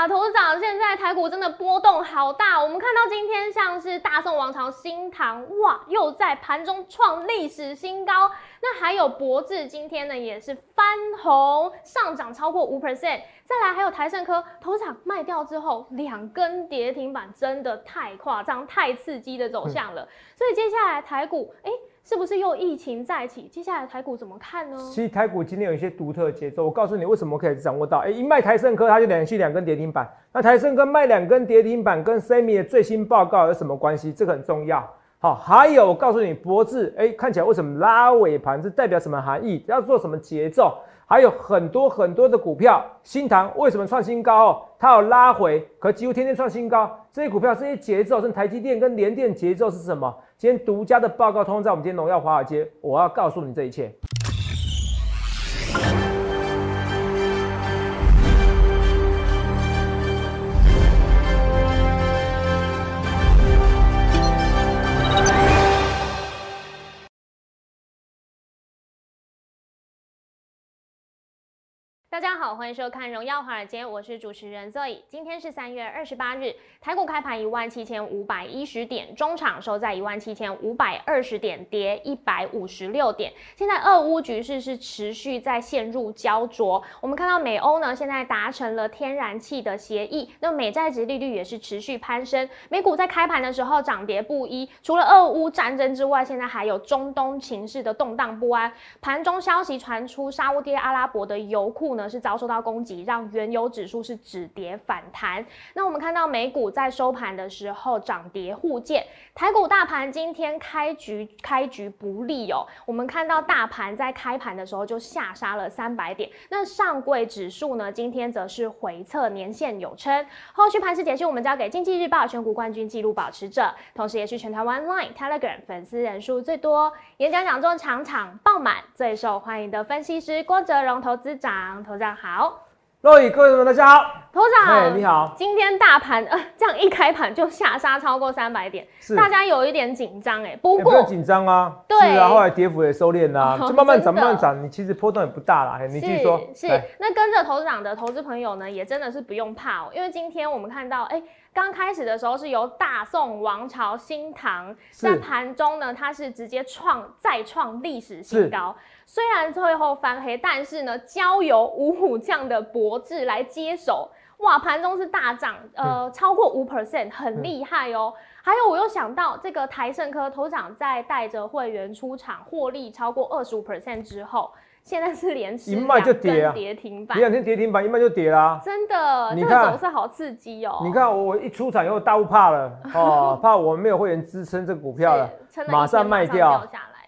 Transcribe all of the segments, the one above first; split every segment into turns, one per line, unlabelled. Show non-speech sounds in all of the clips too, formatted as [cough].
啊，投资长，现在台股真的波动好大。我们看到今天像是大宋王朝、新唐，哇，又在盘中创历史新高。那还有博智，今天呢也是翻红，上涨超过五 percent。再来还有台盛科，头场卖掉之后，两根跌停板，真的太夸张、太刺激的走向了。所以接下来台股，哎。是不是又疫情再起？接下来台股怎么看呢？
其实台股今天有一些独特节奏，我告诉你为什么可以掌握到。哎，一卖台盛科，它就连续两根跌停板。那台盛科卖两根跌停板，跟 Sammy 的最新报告有什么关系？这个很重要。好，还有我告诉你，博智，哎，看起来为什么拉尾盘？这代表什么含义？要做什么节奏？还有很多很多的股票，新塘为什么创新高？哦，它有拉回，可几乎天天创新高。这些股票这些节奏，跟台积电跟联电节奏是什么？今天独家的报告通通在我们今天荣耀华尔街，我要告诉你这一切。
大家好，欢迎收看《荣耀华尔街》，我是主持人 Zoe。今天是三月二十八日，台股开盘一万七千五百一十点，中场收在一万七千五百二十点，跌一百五十六点。现在俄乌局势是持续在陷入焦灼。我们看到美欧呢，现在达成了天然气的协议，那美债值利率也是持续攀升。美股在开盘的时候涨跌不一，除了俄乌战争之外，现在还有中东情势的动荡不安。盘中消息传出，沙地阿拉伯的油库呢。是遭受到攻击，让原油指数是止跌反弹。那我们看到美股在收盘的时候涨跌互见，台股大盘今天开局开局不利哦。我们看到大盘在开盘的时候就下杀了三百点，那上柜指数呢今天则是回测年线有撑。后续盘势解析我们交给经济日报选股冠军纪录保持者，同时也是全台湾 Line Telegram 粉丝人数最多、演讲讲座场场爆满、最受欢迎的分析师郭哲荣投资长。头长好，
各位各位们大家好，
头长
你好。
今天大盘 [laughs] 呃这样一开盘就下杀超过三百点，是大家有一点紧张哎。不
过紧张啊，对啊，后来跌幅也收敛啦，就慢慢涨慢慢涨，你其实波动也不大啦。你继续说。
是，那跟着头长的投资朋友呢，也真的是不用怕哦，因为今天我们看到哎。刚开始的时候是由大宋王朝新唐在盘中呢，它是直接创再创历史新高。虽然最后翻黑，但是呢，交由五虎将的博智来接手，哇，盘中是大涨，呃，超过五 percent，很厉害哦。还有，我又想到这个台盛科头长在带着会员出场获利超过二十五 percent 之后。现在是连一
卖
就跌啊，跌停板，
两天跌停板一卖就跌啦。
真的，你看走势好刺激哦。
你看我一出场以后，大户怕了 [laughs] 哦，怕我们没有会员支撑这个股票了，
马上
卖掉。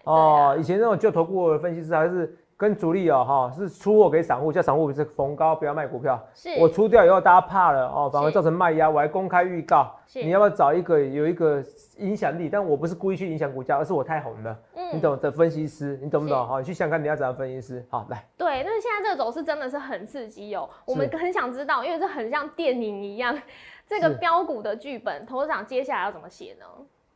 哦，以前那种就投顾的分析师还是。跟主力哦，哈，是出货给散户，叫散户是逢高不要卖股票。是，我出掉以后，大家怕了哦，反而造成卖压。我还公开预告，你要不要找一个有一个影响力？但我不是故意去影响股价，而是我太红了。嗯，你懂的分析师，你懂不懂？好，你去想看你要怎样分析师。好，来。
对，但是现在这个走势真的是很刺激哦。我们很想知道，因为这很像电影一样，这个标股的剧本，投资长接下来要怎么写呢？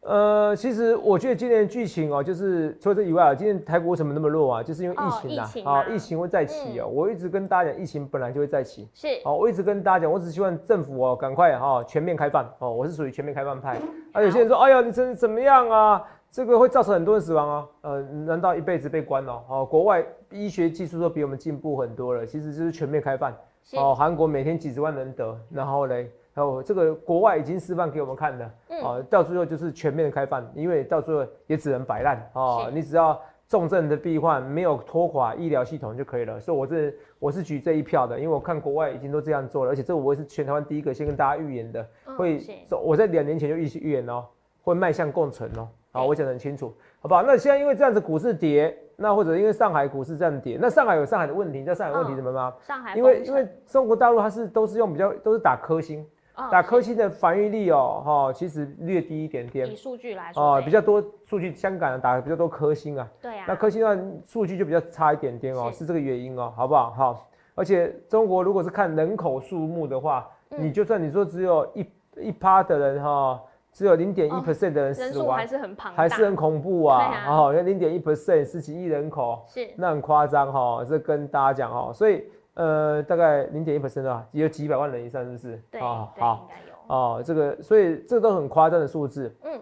呃，其实我觉得今年剧情哦，就是除了这以外啊，今年台股为什么那么弱啊？就是因为疫情啊，啊，疫情会再起哦。我一直跟大家讲，疫情本来就会再起。
是。
哦，我一直跟大家讲，我只希望政府哦，赶快哈全面开放哦。我是属于全面开放派。啊，有些人说，哎呀，你这怎么样啊？这个会造成很多人死亡哦。呃，难道一辈子被关哦？哦，国外医学技术都比我们进步很多了，其实就是全面开放。哦，韩国每天几十万人得，然后嘞。哦，这个国外已经示范给我们看了，啊，到最后就是全面的开放，因为到最后也只能摆烂啊，你只要重症的病患没有拖垮医疗系统就可以了。所以，我这我是举这一票的，因为我看国外已经都这样做了，而且这我也是全台湾第一个先跟大家预言的，会，我在两年前就预预言哦，会迈向共存哦，好，我讲得很清楚，好不好？那现在因为这样子股市跌，那或者因为上海股市这样跌，那上海有上海的问题，你知道上海问题什么吗？
上海，
因为因为中国大陆它是都是用比较都是打科兴。打科兴的防御力哦，哈，其实略低一点点。
以数据来说，哦，
比较多数据，香港打的比较多科兴啊。
对啊。
那科兴的数据就比较差一点点哦，是这个原因哦，好不好？好。而且中国如果是看人口数目的话，你就算你说只有一一趴的人哈，只有零点一 percent 的人死亡，
还是很庞
大，还是很恐怖啊。哦，要零点一 percent 十几亿人口，
是
那很夸张哈。这跟大家讲哈，所以。呃，大概零点一 percent 啊，也有几百万人以上，是不是？
对，
啊，
对，
好
应该有。
哦，这个，所以这都很夸张的数字
嗯，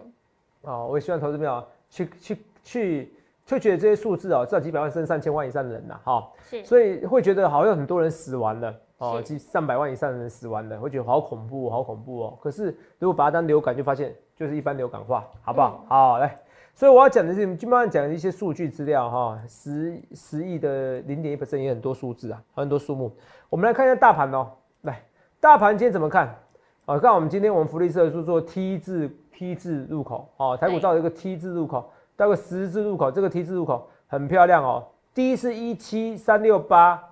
哦。我也希望投资朋友去去去，就觉得这些数字哦，至少几百万甚至上千万以上的人呐，哈，
是，
所以会觉得好像很多人死完了哦，
是
几上百万以上的人死完了，会觉得好恐怖，好恐怖哦。可是如果把它当流感，就发现就是一般流感化，好不好？好，来，所以我要讲的是，基本上讲一些数据资料哈，十十亿的零点一 percent 也很多数字啊，很多数目。我们来看一下大盘哦，来，大盘今天怎么看？啊，看我们今天我们福利社是做 T 字 T 字入口哦，台股
对
造了一个 T 字入口，到个十字入口，这个 T 字入口很漂亮哦。第一是一七三六八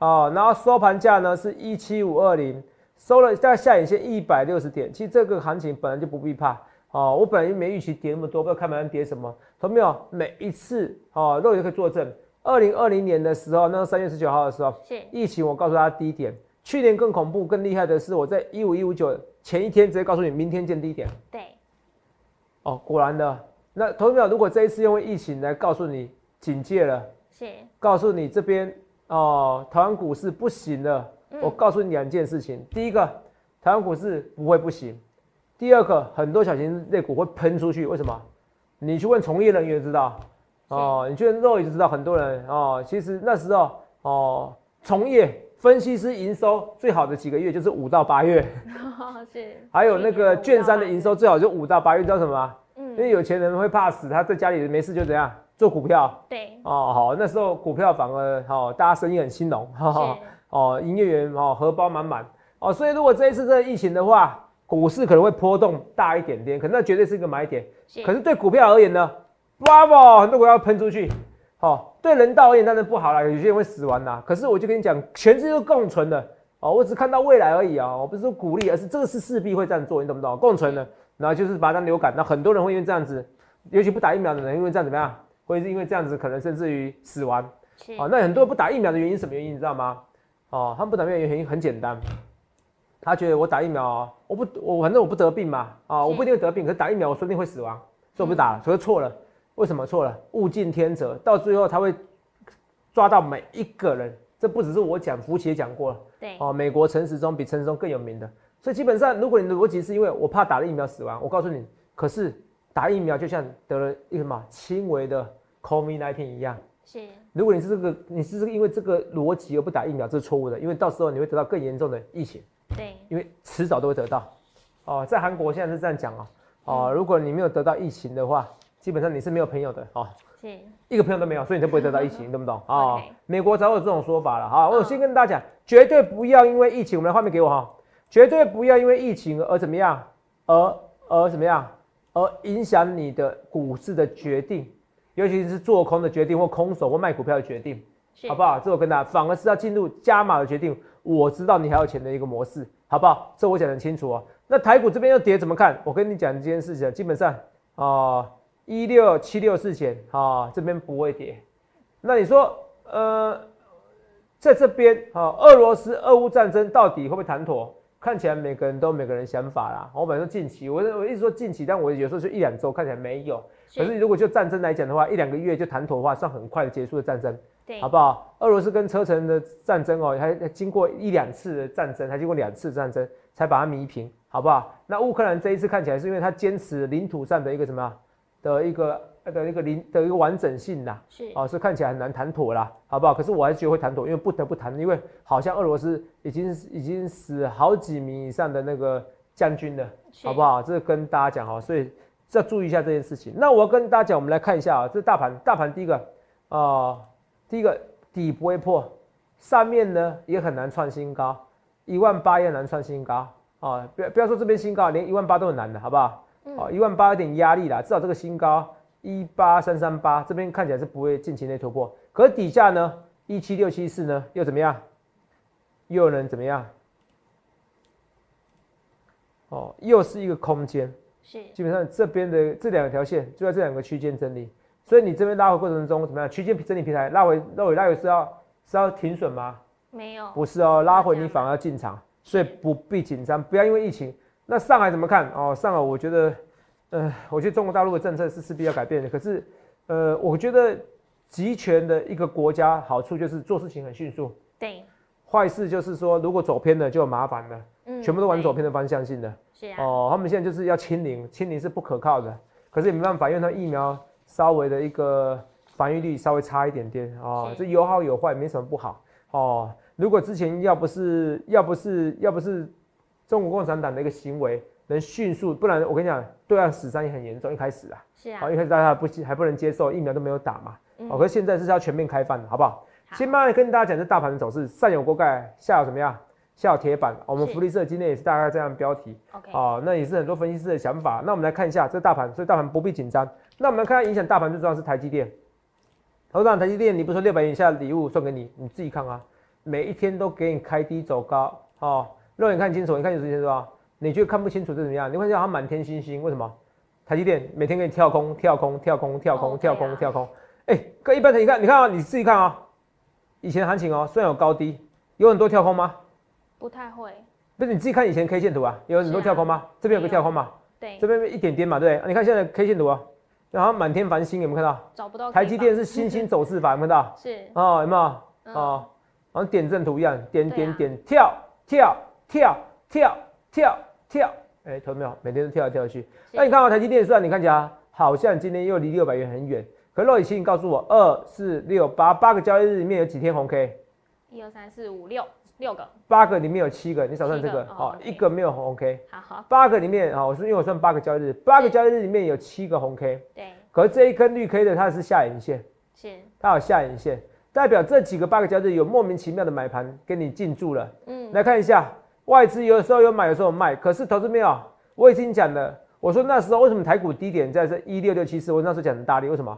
哦，然后收盘价呢是一七五二零，收了大概下影线一百六十点。其实这个行情本来就不必怕哦，我本来就没预期跌那么多，不知道开盘跌什么，同没有？每一次哦，肉也可以作证。二零二零年的时候，那个三月十九号的时候，
是，
疫情，我告诉大家低点。去年更恐怖、更厉害的是，我在一五一五九前一天直接告诉你，明天见低点。
对，
哦，果然的。那投资表如果这一次因为疫情来告诉你警戒了，
是，
告诉你这边哦，台湾股市不行了。
嗯
我告诉你两件事情：第一个，台湾股市不会不行；第二个，很多小型类股会喷出去。为什么？你去问从业人员就知道。哦，你去问肉也就知道，很多人哦，其实那时候哦，从业分析师营收最好的几个月就是五到八月，[laughs]
是，
还有那个券商的营收最好就五到八月，知道什么嗯？因为
嗯，
有钱人会怕死，他在家里没事就怎样做股票
对，
哦。好，那时候股票反而好、大家生意很兴隆，哈哈
是，
哦，营业员哦荷包满满哦。所以如果这一次这个疫情的话，股市可能会波动大一点点，可那绝对是一个买点。
是，
可是对股票而言呢，Bravo，很多股票喷出去，好、对人道而言当然不好啦，有些人会死亡啦。可是我就跟你讲，全世界都共存的哦，我只看到未来而已啊、我不是说鼓励，而是这个是势必会这样做，你懂不懂？共存的，然后就是把它当流感，那很多人会因为这样子，尤其不打疫苗的人，因为这样怎么样，会是因为这样子可能甚至于死亡。
是，
哦，那很多人不打疫苗的原因是什么原因？你知道吗？哦，他们不打疫苗的原因很简单，他觉得我打疫苗哦，我不我反正我不得病嘛，啊、我不一定会得病，可是打疫苗我说不定会死亡，所以我不打了，所以错了。为什么错了？物竞天择，到最后他会抓到每一个人，这不只是我讲，福奇也讲过了。
对，
哦，美国陈时中比陈时中更有名的，所以基本上，如果你的逻辑是因为我怕打了疫苗死亡，我告诉你，可是打疫苗就像得了一个什么轻微的 COVID-19 一样。
是，
如果你是这个，你是这个因为这个逻辑而不打疫苗，这是错误的，因为到时候你会得到更严重的疫情，
对，
因为迟早都会得到。哦，在韩国现在是这样讲哦，哦，如果你没有得到疫情的话，基本上你是没有朋友的哦，
是，
一个朋友都没有，所以你就不会得到疫情，你懂不懂？[laughs] 啊、美国早有这种说法了哈。我
嗯
先跟大家讲，绝对不要因为疫情，我们来画面给我哈，绝对不要因为疫情而怎么样，而而怎么样，而影响你的股市的决定，尤其是做空的决定或空手或卖股票的决定，好不好？这我跟大家，反而是要进入加码的决定。我知道你还有钱的一个模式，好不好？这我讲的很清楚哦。那台股这边要跌怎么看？我跟你讲这件事情，基本上啊，一六七六四前啊，这边不会跌。那你说，呃，在这边啊，俄罗斯俄乌战争到底会不会谈妥？看起来每个人都有每个人想法啦。我本来说近期，我我一直说近期，但我有时候就一两周看起来没有。可是如果就战争来讲的话，一两个月就谈妥的话，算很快的结束的战争。
对，
好不好？俄罗斯跟车臣的战争哦，还还经过一两次的战争，还经过两次战争才把它弥平，好不好？那乌克兰这一次看起来是因为它坚持领土上的一个什么啊的一个的一个领的一个完整性啦，
是，
哦，所以看起来很难谈妥啦，好不好？可是我还是觉得会谈妥，因为不得不谈，因为好像俄罗斯已经已经死好几名以上的那个将军了，好不？好？这个跟大家讲哈，所以要注意一下这件事情。那我要跟大家讲，我们来看一下啊，这大盘，大盘第一个啊、呃第一个底不会破，上面呢也很难创新高，一万八也很难创新高啊！不要不要说这边新高，连一万八都很难的，好不好？
嗯
哦，一万八有点压力啦，至少这个新高一八三三八这边看起来是不会近期内突破，可是底下呢一七六七四呢又怎么样？又能怎么样？哦，又是一个空间，
是，
基本上这边的这两条线就在这两个区间整理，所以你这边拉回过程中怎么样？区间整理平台拉回拉回拉回是要是要停损吗？
没有，
不是哦，拉回你反而要进场，所以不必紧张，不要因为疫情。那上海怎么看？哦，上海我觉得，呃，我觉得中国大陆的政策是势必要改变的。可是，呃，我觉得集权的一个国家好处就是做事情很迅速，
对，
坏事就是说，如果走偏了就有麻烦了，
嗯
全部都往
走
偏的方向性的。
是啊，
哦，他们现在就是要清零，清零是不可靠的，可是也没办法，因为它疫苗稍微的一个防御力稍微差一点点哦，这有好有坏，没什么不好哦。如果之前要不是要不是要不是中国共产党的一个行为能迅速，不然我跟你讲，对岸死伤也很严重，一开始啊，
是啊
哦，，一开始大家还不还不能接受，疫苗都没有打嘛，
嗯
哦，可是现在是要全面开放的，好不好？
好
先慢慢跟大家讲这大盘的走势，上有锅盖，下有什么样？下铁板。我们福利社今天也是大概这样标题。
OK，
哦，那也是很多分析师的想法。那我们来看一下这大盘，所以大盘不必紧张。那我们来看看影响大盘最重要是台积电。头涨，台积电，你不说六百元以下的礼物送给你，你自己看啊，每一天都给你开低走高，哦，肉眼看清楚，你看有时间是吧，你觉得看不清楚是怎么样？你会觉得它满天星星，为什么？台积电每天给你跳空、跳空、跳空、跳空、
哦
跳空、跳空，哎、跟一般的你看，你看啊，你自己看啊，以前行情哦，虽然有高低，有很多跳空吗？
不太会，
不是你自己看以前 K 线图啊，有很多跳空吗？这边有个跳空嘛？
对
这，边一点点嘛，对不对？啊你看现在 K 线图啊，然后满天繁星，有没有看到？
找不到
台积电
是
是星星走势法，有没有看到？[laughs]
是，
哦，有没有？
嗯
哦，好像点阵图一样，点点点，跳跳跳跳跳跳，哎，投没有？每天都跳来跳去。那你看到台积电虽然你看起来好像今天又离六百元很远，可肉以期你告诉我，二四六八八个交易日里面有几天红 K？
一二三四五六六个，
八个里面有七个，你少算这个
七个哦
哦
，OK。
一个没有红 K。
好好，
八个里面啊，我是因为我算八个交易日，八个交易日里面有七个红 K，
对，
可是这一根绿 K 的它是下影线，
是，
它有下影线，代表这几个八个交易日有莫名其妙的买盘给你进驻了。
嗯，
来看一下，外资有的时候有买，有时候有卖，可是投资没有，我已经讲了，我说那时候为什么台股低点在这一六六七四，我那时候讲的大力，为什么？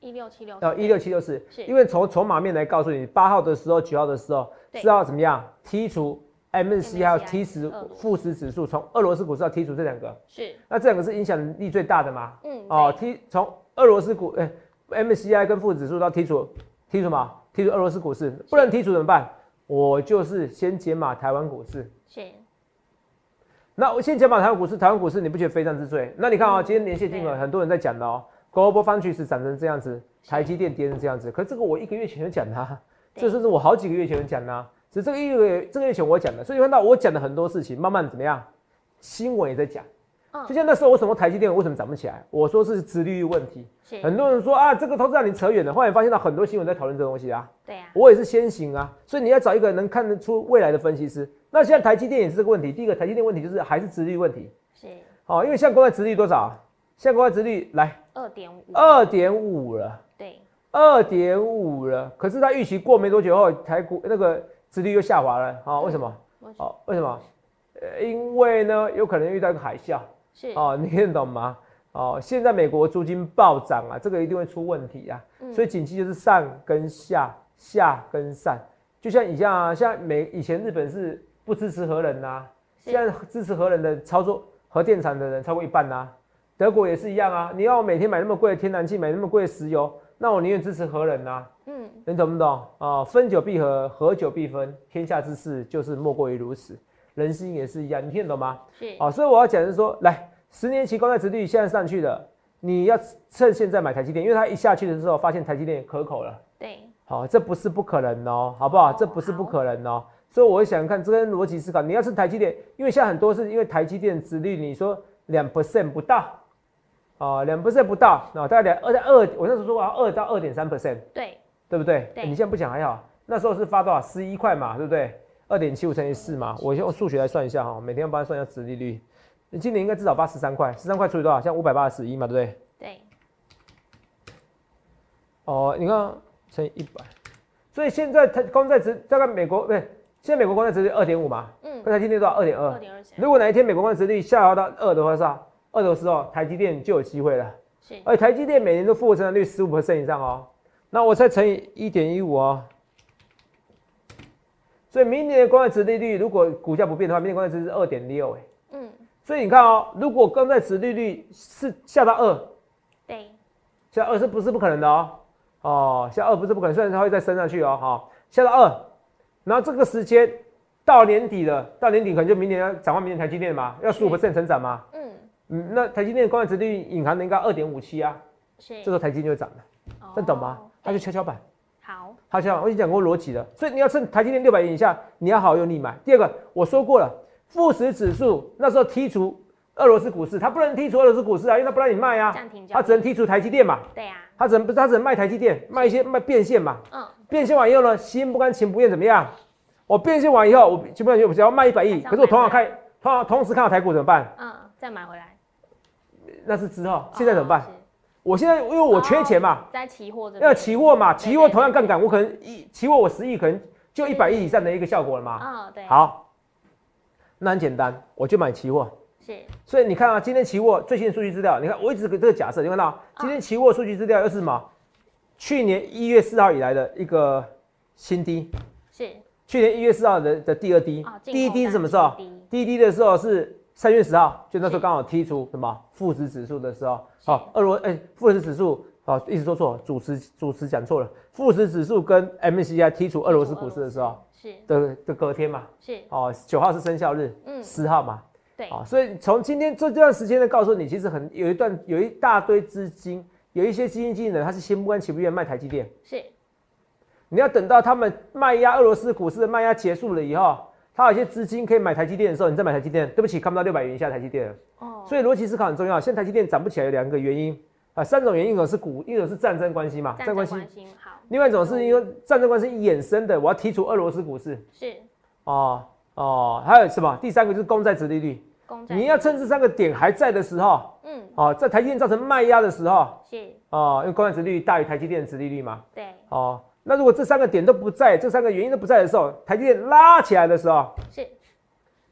一六七六，
呃，一六七六四，
是。
因为从筹码面来告诉你，八号的时候、九号的时候
对。
是要怎么样？剔除 MNC 还有
MSCI
剔除
俄罗
富时指数，从俄罗斯股市要剔除这两个，
是，
那这两个是影响力最大的嘛？
嗯，
哦，
对，
剔从俄罗斯股，哎、MSCI 跟富时指数都要剔除，剔除嘛？剔除俄罗斯股市，不能剔除怎么办？我就是先解码台湾股市。
是，
那我先解码台湾股市，台湾股市你不觉得非常之最？那你看啊、
嗯。
今天连线金额很多人在讲的哦，Global Foundries 涨成这样子，台积电跌成这样子，可是这个我一个月前就讲的、啊，
对
这甚至我好几个月前就讲的、啊，只是这个一个月这个月前我讲的，所以你看到我讲的很多事情，慢慢怎么样，新闻也在讲。
嗯
就像那时候为什么台积电为什么涨不起来？我说是殖利率问题，很多人说啊，这个投资让你扯远了。后来发现到很多新闻在讨论这个东西啊，
对啊，
我也是先行啊，所以你要找一个能看得出未来的分析师。那现在台积电也是这个问题，第一个台积电问题就是还是殖利率问题，
是
哦，因为现在国外殖利率多少啊？现在国外殖利率来
二点五，
二点五了，
对，
二点五了。可是它预期过没多久后，台股那个殖利率又下滑了，哦，为什么？
我
哦，为什么？呃，因为呢，有可能遇到一个海啸。
是，
哦，[laughs] 你听得懂吗？哦，现在美国租金暴涨啊，这个一定会出问题啊。
嗯
所以景气就是上跟下，下跟上。就像以前啊，像美以前日本是不支持核能呐、
是
现在支持核能的操作核电厂的人超过一半呐、德国也是一样啊，你要我每天买那么贵的天然气，买那么贵的石油，那我宁愿支持核能啊。
嗯，
你懂不懂啊？分久必合，合久必分，天下之事就是莫过于如此。人心也是一样，你听得懂吗？
是，
哦，所以我要讲的是说，来，十年期公债殖利率现在上去了，你要趁现在买台积电，因为它一下去的时候，发现台积电可口了。
对，
好、这不是不可能哦，好不好？
哦
这不是不可能哦。所以我会想看这跟逻辑思考，你要是台积电，因为现在很多是因为台积电殖率，你说两 percent 不到，啊、两 percent 不到，啊、大概两二在二，我那时候说我要二到二点三 percent，
对，
对不对？
对
你现在不讲还好，那时候是发多少？十一块嘛，对不对？二点七五乘以四嘛，我用数学来算一下哈，每天要帮他算一下殖利率。你今年应该至少发十三块，十三块除以多少？像五百八十一嘛，对不对？
对，
哦，你看乘以一百，所以现在它公债值大概美国不是，现在美国公债值是二点五嘛，
嗯，
跟台积电多少？二点二。
二点二，
如果哪一天美国公债值率下滑到二的话，是吧？二的时候，台积电就有机会了。
是，
而且台积电每年都复合成长率十五以上哦，那我再乘以一点一五哦。所以明年的公债值利率如果股价不变的话，明年公债值是二点六哎。
嗯，
所以你看哦，如果公债值利率是下到二，
对，
下二是不是不可能的哦？哦，下二不是不可能，虽然它会再升上去哦，好、下到二，然后这个时间到年底了，到年底可能就明年要展望明年台积电嘛，要十五成长嘛，
嗯，
嗯，那台积电的公债值利率隐含的应该二点五七啊，
是，
这时候台积电就会涨了。
哦
这懂吗？它就跷跷板，
好，
好像我已经讲过逻辑了，所以你要趁台积电六百元以下，你要好用力买。第二个，我说过了，富时指数那时候剔除俄罗斯股市，它不能剔除俄罗斯股市啊，因为它不让你卖啊，它只能剔除台积电嘛，
对呀、
它只能不是它只能卖台积电，卖一些卖变现嘛，
嗯，
变现完以后呢，心不甘情不愿怎么样？我变现完以后，我基本上就只要卖一百亿，可是我同样看同样同时看到台股怎么办？
嗯，再买回来。
那是之后，现在怎么办
哦？
我现在因为我缺钱嘛，
在期货这边
要期货嘛，期货同样杠杆，我可能一期货我十亿，可能就一百亿以上的一个效果了嘛。
啊，对，，
好，那很简单，我就买期货。
是
所以你看啊，今天期货最新的数据资料，你看我一直给这个假设，你看到今天期货数据资料又是什么？去年一月四号以来的一个新低，
是，
去年一月四号的的第二低
哦，
第一低是什么时候？
第一低
的时候是三月十号，就那时候
是
刚好剔除什么富时指数的时候，
是。
好，俄罗哎富时指数，好，一直说错，主持主持讲错了，富时指数跟 MSCI 剔除俄罗斯股市的时候
是。
的的隔天嘛，
是，
哦，九号是生效日，
嗯，
十号嘛，
对，
啊，所以从今天这段时间呢，告诉你，其实很有一段有一大堆资金，有一些基金经理人，他是心不甘情不愿卖台积电。
是。
你要等到他们卖压俄罗斯股市的卖压结束了以后，他有一些资金可以买台积电的时候，你再买台积电，对不起，看不到六百元以下台积电了。
哦，
所以逻辑思考很重要。现在台积电涨不起来有两个原因啊，三种原因，一种是股，一种是战争关系嘛，
战争
关系；
好，
另外一种是因为战争关系衍生的，我要剔除俄罗斯股市。
是。
哦哦，还有什么？第三个就是公债殖利率，你要趁这三个点还在的时候。
嗯，
哦，在台积电造成卖压的时候，
是。
哦，因为公债殖利率大于台积电的殖利率嘛，
对，
哦，那如果这三个点都不在，这三个原因都不在的时候，台积电拉起来的时候，
是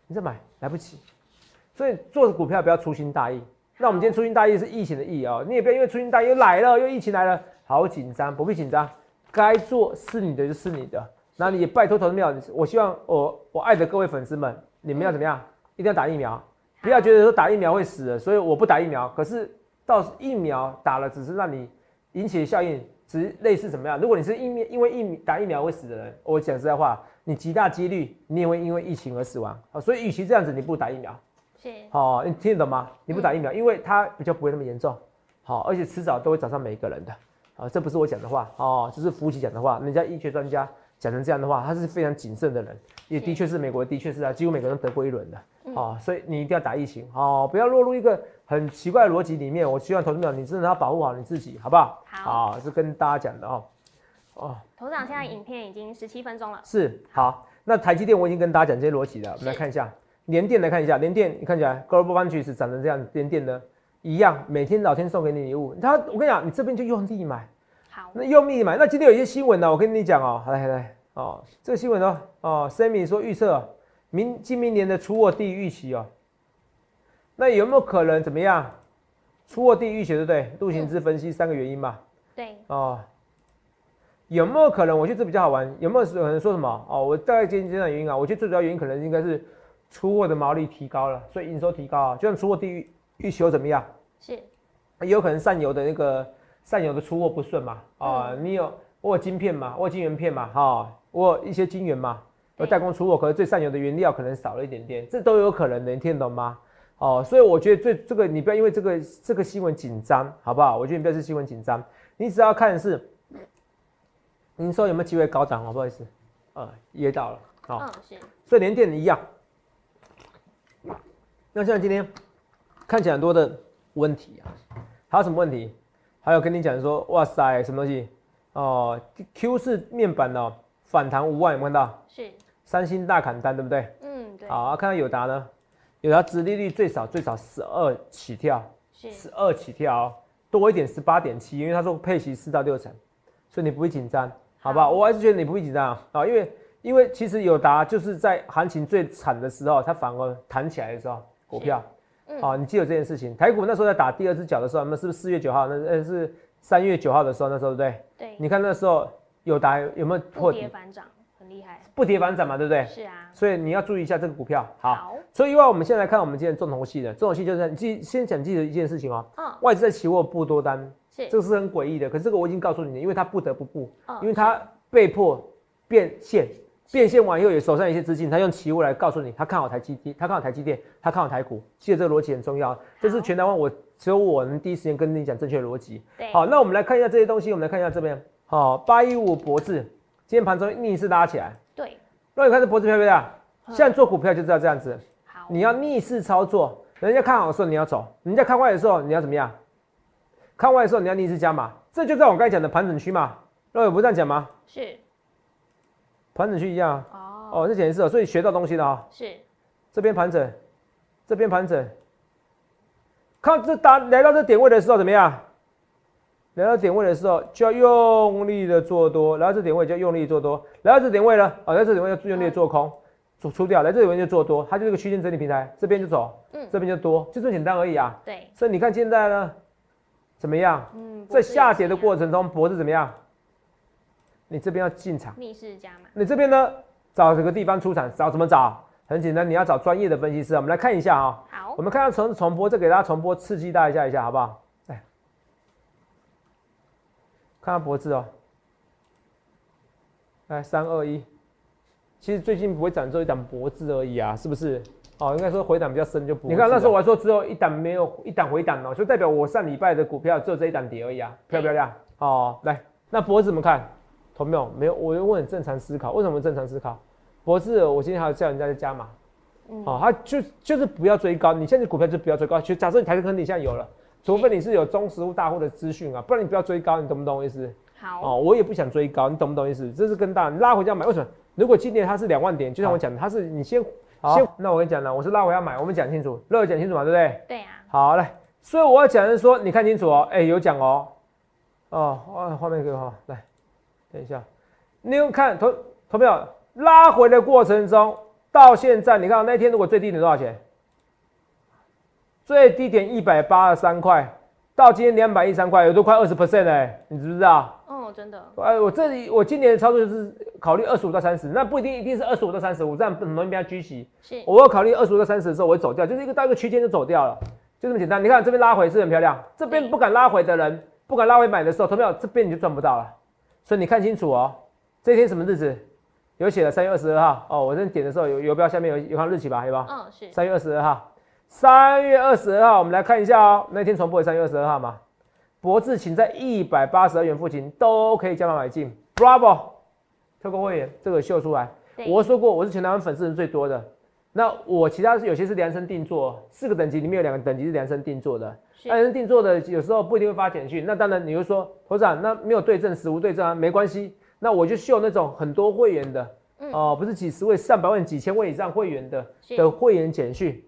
你再买来不及。所以做股票不要粗心大意。那我们今天粗心大意是疫情的疫哦，你也不要因为粗心大意又来了，又疫情来了，好紧张，不必紧张，该做是你的就是你的。那你也拜托投资票，我希望我我爱的各位粉丝们，你们要怎么样？一定要打疫苗，不要觉得说打疫苗会死了，所以我不打疫苗。可是到疫苗打了，只是让你引起的效应，只是类似怎么样？如果你是因因为疫苗打疫苗会死的人，我讲实在话，你极大几率你也会因为疫情而死亡。啊，所以与其这样子，你不如打疫苗。
是
好、你听得懂吗？你不打疫苗，因为它比较不会那么严重。好、而且迟早都会找上每一个人的。啊，这不是我讲的话哦，这是福奇讲的话。人家医学专家讲成这样的话，他是非常谨慎的人，也的确是美国的确是啊，几乎每个人都得过一轮的。哦，所以你一定要打疫情哦，不要落入一个很奇怪的逻辑里面。我希望投资者你真的要保护好你自己，好不好？
好
是跟大家讲的哦。哦，
头长，现在影片已经十七分钟了，
是好。那台积电我已经跟大家讲这些逻辑了，我们来看一下联电来看一下联电，你看起来 Global Ventures 长成这样，联电呢一样，每天老天送给你礼物。他我跟你讲，你这边就用力买，
好，
那用密买。那今天有一些新闻呢，我跟你讲哦，来来哦，这个新闻哦哦，Sammy 说预测哦明今明年的出货低于预期哦，那有没有可能怎么样？出货低于预期，对不对？陆行之分析三个原因嘛。
对，
哦，有没有可能？我觉得这比较好玩。有没有可能说什么？哦，我大概今天这样原因啊，我觉得最主要原因可能应该是出货的毛利提高了，所以营收提高啊。就算出货低于预期又怎么样？
是
也有可能上游的那个上游的出货不顺嘛。啊、你有我有晶片嘛，我有晶圆片嘛，哈、我有一些晶圆嘛，我代工出货，可是最上游的原料可能少了一点点，这都有可能的，你听得懂吗？哦，所以我觉得最这个你不要因为这个这个新闻紧张，好不好？我觉得你不要是新闻紧张，你只要看的是营收有没有机会高涨哦，不好意思，呃，噎到了，好、
嗯是
所以连电一样。那像今天看起来很多的问题啊，还有什么问题？还有跟你讲说，哇塞，什么东西？哦，Q 四面板哦，反弹五万，有没有看到？
是，
三星大砍单，对不对？
嗯对，
好，看到友达呢，友达殖利率最少最少十二起跳，
是。
十二起跳、哦，多一点十八点七，因为他说配息四到六成，所以你不会紧张，好。不好？我还是觉得你不会紧张啊，啊因为因为其实友达就是在行情最惨的时候，它反而弹起来的时候，股票，
嗯
啊，你记得这件事情。台股那时候在打第二只脚的时候，那是不是四月九号？那呃是三月九号的时候，那时候对不对？
对，
你看那时候有打有有没有
不
破底？
跌反涨，很厉害，
不跌反涨嘛，对不对？
是啊，
所以你要注意一下这个股票。好，
好，
所以因为，我们现在来看我们今天重头戏的重头戏就是你记先讲记得一件事情哦，
嗯
外资在期货布多单，
是，
这个是很诡异的。可是这个我已经告诉你了，因为他不得不布，
嗯
因为他被迫变现，变现完以后也手上有一些资金，他用期货来告诉你，他看好台积电，他看好台积电，他看好台股。记得这个逻辑很重要，这是全台湾我只有我能第一时间跟你讲正确的逻辑。
对，
好，那我们来看一下这些东西，我们来看一下这边，好，八一五博智，今天盘中逆势拉起来。
对，
若你看这博智漂不漂亮？现在做股票就知道这样子，
好，
你要逆势操作，人家看好的时候你要走，人家看坏的时候你要怎么样？看坏的时候你要逆势加码，这就在我刚才讲的盘整区嘛。若我不这样讲吗？
是，
盘整区一样啊。
哦，
哦，这显示哦，所以学到东西了啊。
是，
这边盘整，这边盘整，看这打来到这点位的时候怎么样？来到点位的时候就要用力的做多，来到这点位就要用力做多，来到这点位呢，哦，在这点位要用力地做空，出出掉，来这点位就做多，它就是个区间整理平台，这边就走，
嗯，
这边就多，就这么简单而已啊。
对，
所以你看现在呢，怎么样？
嗯，
在下跌的
过
过程中，脖子怎么样？你这边要进场，
逆势加码，
你这边呢找这个地方出场，找怎么找？很简单，你要找专业的分析师啊。我们来看一下啊、
好
我，们看看重重播，再给大家重播刺激大家一下，好不好？来，看看脖子哦，来三二一，其实最近不会涨，只有一档脖子而已啊，是不是？哦，应该说回档比较深就不。你看那时候我还说只有一档没有一档回档哦，就代表我上礼拜的股票只有这一档跌而已啊，漂不漂亮？哦，来，那脖子怎么看？同没有？没有，我就问正常思考，为什么正常思考？博士，我今天还有叫人家在加码。
嗯，
哦，他就就是不要追高，你现在股票就不要追高。就假设你台积科你现在有了，除非你是有中实物大户的资讯啊，不然你不要追高，你懂不懂我意思？
好，
哦，我也不想追高，你懂不懂意思？这是跟大你拉回家买，为什么？如果今年它是两万点，就像我讲的，它是你先先，那我跟你讲了，我是拉回要买，我们讲清楚，乐讲清楚嘛，对不对？
对啊，
好，嘞，所以我要讲的是说，你看清楚哦，哎、有讲哦，哦，哦，画面给我哈，来，等一下，你有看投投票拉回的过程中，到现在你看那天如果最低点多少钱？最低点一百八十三块，到今天两百一十三块，有都快二十 percent 哎，你知不知道？
哦，真的，
哎，我这里我今年的操作就是考虑二十五到三十，那不一定一定是二十五到三十五，这样很容易被它狙击。
是，
我要考虑二十五到三十的时候，我会走掉，就是一个到一个区间就走掉了，就这么简单。你看这边拉回是很漂亮，这边不敢拉回的人，不敢拉回买的时候，投票这边你就赚不到了。所以你看清楚哦，这一天什么日子？有写了三月二十二号哦，我这点的时候有游标下面有有看日期吧？有吧？
嗯，是，
三月二十二号，三月二十二号，我们来看一下哦，那天重播三月二十二号嘛，博智请在一百八十二元附近都可以加码买进，Bravo，特购会员这个秀出来。我说过，我是全台湾粉丝人最多的。那我其他是有些是量身定做，四个等级里面有两个等级是量身定做的。量身定做的有时候不一定会发简讯，那当然你会说，头长那没有对证，实无对证啊，没关系。那我就秀那种很多会员的，
嗯
哦、不是几十位、上百万、几千位以上会员的的会员简讯，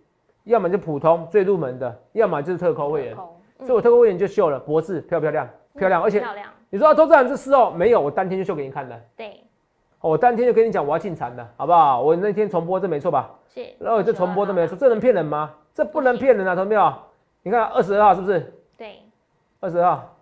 要么就普通最入门的，要么就是特扣会员。
扣，
所以我特扣会员就秀了，脖子漂不漂亮？漂亮，而且
漂亮，
你说啊，投资长这事哦，没有，我当天就秀给你看的。
对，
哦我当天就跟你讲我要进场的，好不好？我那天重播这没错吧？
是，
然后这重播都没有错，这能骗人吗？这不能骗人啊，同没有？你看二十二号是不是？
对，
二十二号，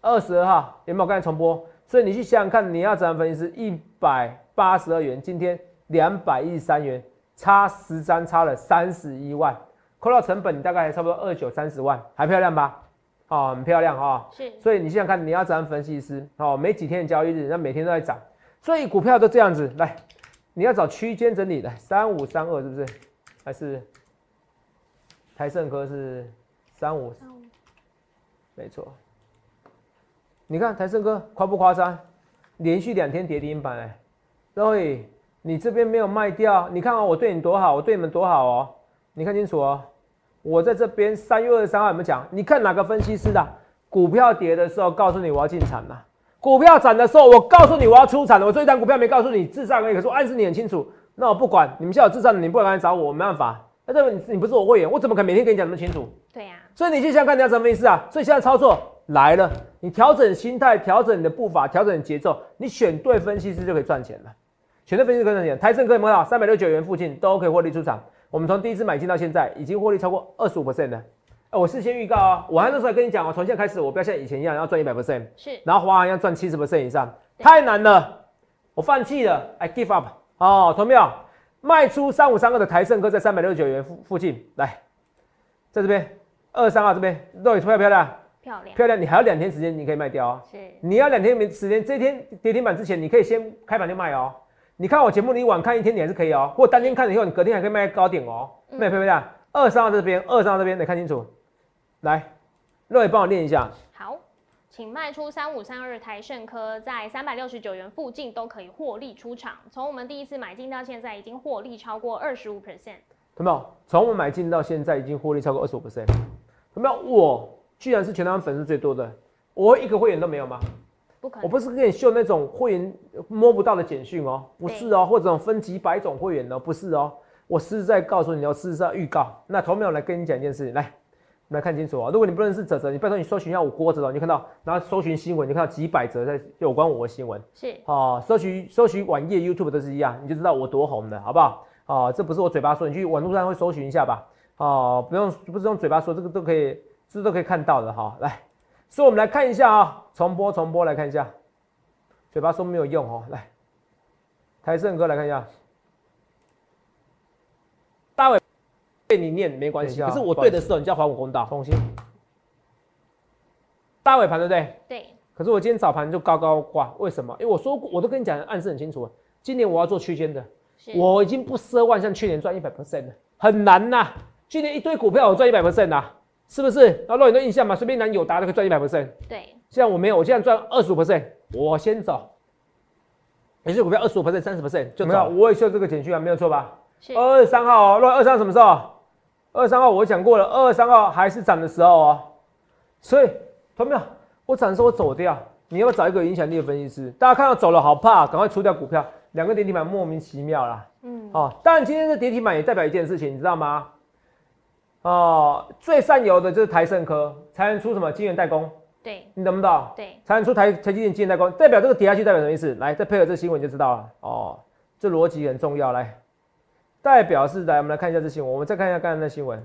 二十二号有没有刚才重播？所以你去想想看，你要怎样分析是一百八十二元，今天两百一十三元，差十张差了三十一万，扣到成本你大概还差不多二九三十万，还漂亮吧？哦，很漂亮哦。
是，
所以你想想看，你要怎样分析师哦？没几天的交易日，那每天都在涨，所以股票都这样子。来，你要找区间整理的，三五三二是不是？还是台盛科是三五？没错。你看台盛科夸不夸张？连续两天跌停板哎、各位，你这边没有卖掉，你看哦，我对你多好，我对你们多好哦，你看清楚哦。我在这边三月二十三号有没有讲？你看哪个分析师的？股票跌的时候告诉你我要进场了，股票涨的时候我告诉你我要出场了。我这一档股票没告诉你，智障而已，可是我暗示你很清楚。那我不管，你们现在有智障的，你不敢来找我，我没办法。那这你你不是我会员，我怎么可能每天跟你讲那么清楚？
对呀，
所以你去想想看你要什么意思啊？所以现在操作来了，你调整心态，调整你的步伐，调整你节奏，你选对分析师就可以赚钱了。选对分析师可以赚钱，台盛可以摸到三百六九元附近都可以获利出场。我们从第一次买进到现在，已经获利超过二十五 percent 了。哎，我事先预告啊，我还那时候跟你讲哦，从现在开始我不要像以前一样要赚一百 percent，
是，
然后华航要赚七十 percent 以上，太难了，我放弃了，I give up。哦，同没有？卖出三五三二的台盛哥在三百六十九元附附近，来，在这边二三二这边，到底漂不漂亮？
漂亮，
漂亮，你还有两天时间，你可以卖掉哦。
是，
你要两天没时间，这一天跌停板之前，你可以先开盘就卖哦。你看我节目，你晚看一天你还是可以哦，或当天看了以后，你隔天还可以卖高点哦。
嗯
卖漂不漂亮？二三号这边，二三号这边，你看清楚。来，肉也帮我念一下。
好，请卖出三五三二台盛科，在三百六十九元附近都可以获利出场。从我们第一次买进到现在，已经获利超过二十五 percent。
有没有？从我们买进到现在，已经获利超过二十五 percent。有没有？我居然是全台湾粉丝最多的，我一个会员都没有吗？
不可能，
我不是给你秀那种会员摸不到的简讯哦，不是哦，或者分几百种会员哦，不是哦。我是在告诉你，要事实上预告。那头秒来跟你讲一件事，来，我们来看清楚啊。如果你不认识泽泽，你拜托你搜寻一下我郭泽哦，你看到，然后搜寻新闻，你看到几百则在有关我的新闻。
是
哦，搜寻搜寻网页 YouTube 都是一样，你就知道我多红的，好不好？哦，这不是我嘴巴说，你去网络上会搜寻一下吧。哦，不用，不是用嘴巴说，这个都可以，这都可以看到的哈。来，所以我们来看一下啊，重播重播来看一下，嘴巴说没有用哦。来，台盛哥来看一下。大伟被你念没关系，可是我对的时候，你就要还我公道。重新，大尾盘对不对？
对。
可是我今天早盘就高高挂，为什么？因为我说过，我都跟你讲，暗示很清楚。今年我要做区间的，我已经不奢望像去年赚一百 percent 了，很难呐。去年一堆股票我赚一百 percent 呐，是不是？那若你的印象嘛，随便拿友达都可以赚一百 percent。
对。
现在我没有，我现在赚二十五 percent，我先走。有些股票二十五 percent、三十 percent 就走。我也需要这个简讯啊，没有错吧？二二三号哦，二二三什么时候？二三号我讲过了，二二三号还是涨的时候哦。所以，同没有？我涨的时候我走掉，你要不要找一个影响力的分析师？大家看到走了好怕，赶快出掉股票。两个跌停板莫名其妙啦。嗯。哦，当然今天的跌停板也代表一件事情，你知道吗？哦，最上游的就是台盛科，才能出什么晶圆代工。
对。
你懂不懂？
对。
才能出台台积电晶圆代工，代表这个跌下去代表什么意思？来，再配合这新闻就知道了。哦，这逻辑很重要。来。代表是来，我们来看一下这新闻。我们再看一下刚才那新闻。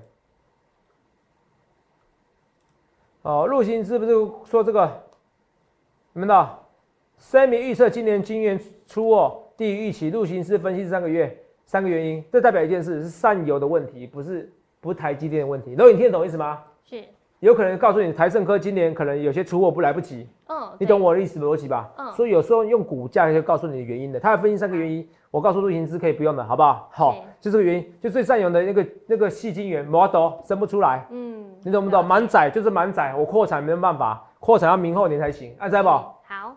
哦，陆行是不是说这个？你们的声明预测今年今年出货低于预期，陆行是分析三个月三个原因。这代表一件事是上游的问题，不是不是台积电的问题。如果你听得懂意思吗？
是。
有可能告诉你台盛科今年可能有些出货不来不及。嗯。你懂我的意思逻辑吧？嗯。所以有时候用股价就告诉你的原因的，他要分析三个原因。我告诉陆行之可以不用的，好不好？好，就这个原因，就最上游的那个那个细晶圆 model 生不出来。嗯，你懂不懂？满载就是满载，我扩产没有办法，扩产要明后年才行，按在不？
好。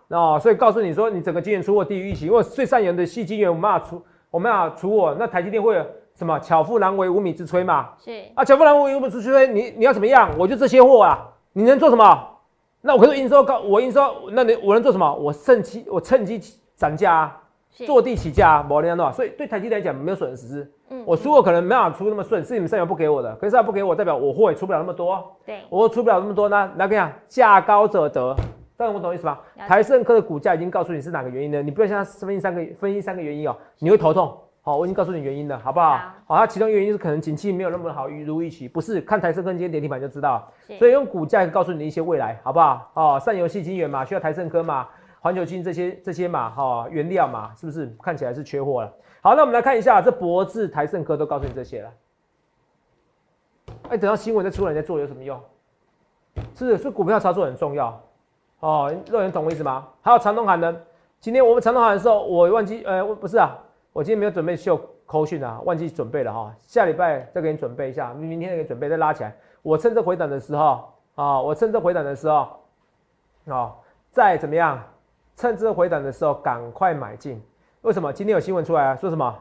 哦，所以告诉你说，你整个晶圆出货低于预期，因为最上游的细晶圆我们要出，我们要出货，那台积电会有什么巧妇难为无米之炊嘛？
是
啊，巧妇难为无米之炊，你你要怎么样？我就这些货啊，你能做什么？那我可是营收高，我营收，那你我能做什么？我趁机我趁机涨价啊。坐地起价，摩利亚诺，所以对台积来讲没有损失。嗯，我出货可能没办法出那么顺，是你们上游不给我的，可是他不给我，代表我货也出不了那么多。
对，
我出不了那么多呢。来跟你讲，价高者得，这样我懂意思吧？台盛科的股价已经告诉你是哪个原因了，你不要现在分析三个分析三个原因哦，你会头痛。好，我已经告诉你原因了，好不好？好，它其中原因是可能景气没有那么好，如预期，不是看台盛科今天跌停板就知道。所以用股价告诉你一些未来，好不好？哦，上游戏晶圆嘛，需要台盛科嘛。环球金这些这些嘛，哈，原料嘛，是不是看起来是缺货了？好，那我们来看一下，这博智、台盛科都告诉你这些了。哎，等到新闻再出来再做有什么用？是是？股票操作很重要哦。肉眼懂我意思吗？还有长东海呢？今天我们长东海的时候，我忘记，呃，不是啊，我今天没有准备秀口讯啊，忘记准备了哈。下礼拜再给你准备一下，明天再给你准备再拉起来。我趁这回档的时候啊，我趁这回档的时候啊，再怎么样？趁这回档的时候赶快买进，为什么？今天有新闻出来啊，说什么？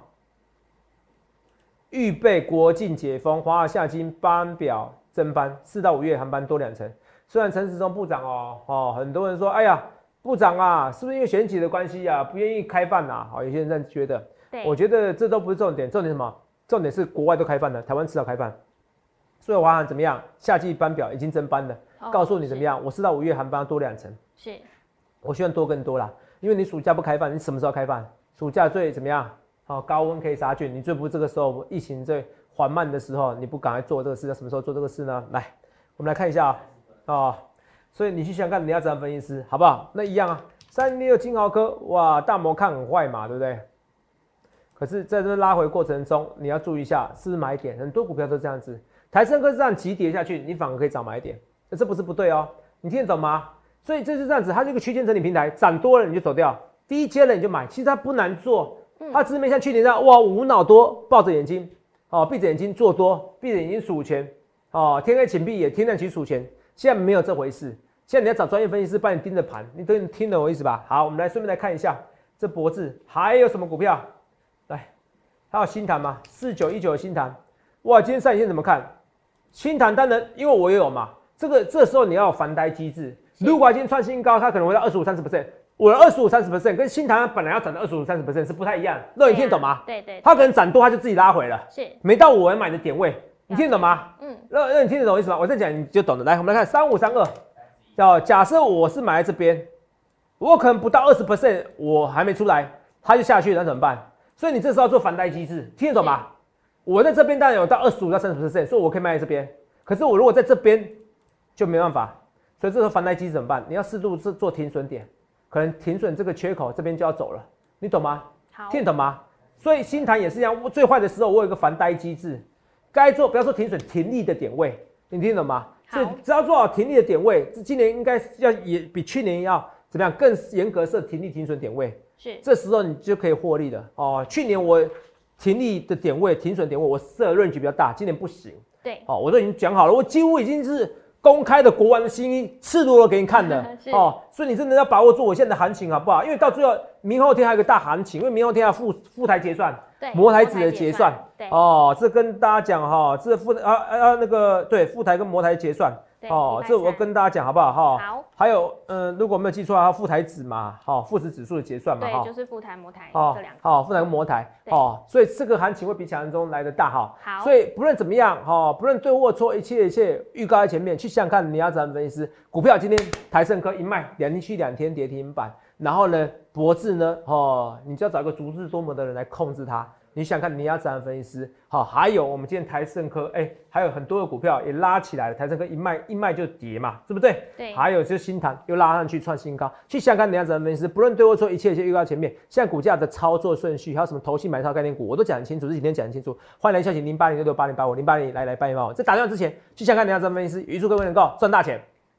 预备国境解封，华尔夏金班表增班，四到五月航班多两成。虽然陈时中部长哦哦，很多人说，哎呀，部长啊，是不是因为选举的关系啊，不愿意开放呐？好，有些人这样觉得。我觉得这都不是重点，重点什么？重点是国外都开放了，台湾迟早开放。所以华航怎么样？夏季班表已经增班了，告诉你怎么样？我四到五月航班多两成。
是。
我希望多更多啦，因为你暑假不开放，你什么时候开放？暑假最怎么样？好，高温可以杀菌，你最不这个时候疫情最缓慢的时候，你不赶快做这个事，什么时候做这个事呢？来，我们来看一下啊，哦，所以你去想看你要怎样分析师，好不好？那一样啊，三六金豪科，哇，大摩看很坏嘛，对不对？可是在这拉回过程中，你要注意一下，是不是买点？很多股票都这样子，台升科是这样急跌下去，你反而可以找买点，这不是不对哦，你听得懂吗？所以这是这样子，它是一个区间整理平台，涨多了你就走掉，低阶了你就买。其实它不难做，它只是没像去年这样哇无脑多，抱着眼睛哦，闭着眼睛做多，闭着眼睛数钱哦，天黑请闭眼，天亮起数钱。现在没有这回事，现在你要找专业分析师帮你盯着盘，你都听懂我意思吧？好，我们来顺便来看一下这博智还有什么股票？来，还有新潭吗？四九一九的新潭，哇，今天上影线怎么看？新潭当然，因为我也有嘛，这个这时候你要有防呆机制。如果今天创新高，它可能会到二十五、三十 percent。我的二十五、三十 percent 跟新塘本来要涨到二十五、三十 percent 是不太一样。那，你听得懂吗？
对对。
它可能涨多，它就自己拉回了。
是。
没到我买的点位，你听得懂吗？嗯。乐乐，你听得懂意思吗？我再讲你就懂了。来，我们来看三五三二，叫假设我是买在这边，我可能不到二十 percent，我还没出来，它就下去，那怎么办？所以你这时候要做反呆机制，听得懂吗？我在这边当然有到二十五到三十 percent，所以我可以卖在这边。可是我如果在这边就没办法。所以这时候防呆机怎么办？你要适度做做停损点，可能停损这个缺口这边就要走了，你懂吗？
好，
听懂吗？所以新塘也是一样，最坏的时候我有一个防呆机制，该做不要说停损停利的点位，你听懂吗？所以只要做好停利的点位，这今年应该要也比去年要怎么样更严格设停利停损点位，
是，
这时候你就可以获利了哦。去年我停利的点位停损点位我设润局比较大，今年不行，
对，
哦，我都已经讲好了，我几乎已经是。公开的国王的新衣，赤裸裸给你看的 [laughs] 哦，所以你真的要把握住我现在的行情好不好？因为到最后明后天还有个大行情，因为明后天要复复台结算，
对，
模台子的结算，
对，
哦，这跟大家讲哈，这复啊啊那个对复台跟模台结算。
哦，
这我跟大家讲好不好
哈？好。
还有，嗯，如果没有记错，还有富台指嘛，好，富时指数的结算嘛，
哈。对，就是富台、摩台这两个。
好，富台跟摩台，哦，所以这个行情会比想象中来的大哈。
好。
所以不论怎么样，哈，不论对或错，一切一切预告在前面，去想看你要怎么分析。股票今天台盛科一卖，两天去两天跌停板，然后呢，博智呢，哦，你就要找一个足智多谋的人来控制它。你想看你要怎样分析师？好，还有我们今天台盛科，哎，还有很多的股票也拉起来了。台盛科一卖一卖就跌嘛，对不对？
对。
还有就是新塘又拉上去创新高，去想看你要怎样分析师？不论对或错，一切一切预告前面。现在股价的操作顺序，还有什么投信买套概念股，我都讲很清楚，这几天讲很清楚。欢迎来消息零八零六六八零八五零八零来来八零八五。在打电话之前，去想看你要怎样分析师，预祝各位能够赚大钱。